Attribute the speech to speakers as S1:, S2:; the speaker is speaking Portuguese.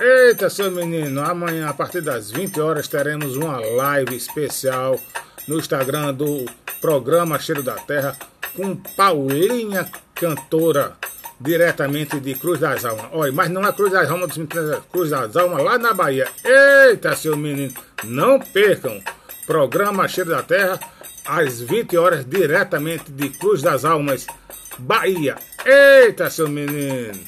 S1: Eita, seu menino, amanhã a partir das 20 horas teremos uma live especial no Instagram do programa Cheiro da Terra com Paulinha Cantora, diretamente de Cruz das Almas. Olha, mas não é Cruz das Almas, é Cruz das Almas lá na Bahia. Eita, seu menino, não percam. Programa Cheiro da Terra, às 20 horas, diretamente de Cruz das Almas, Bahia. Eita, seu menino.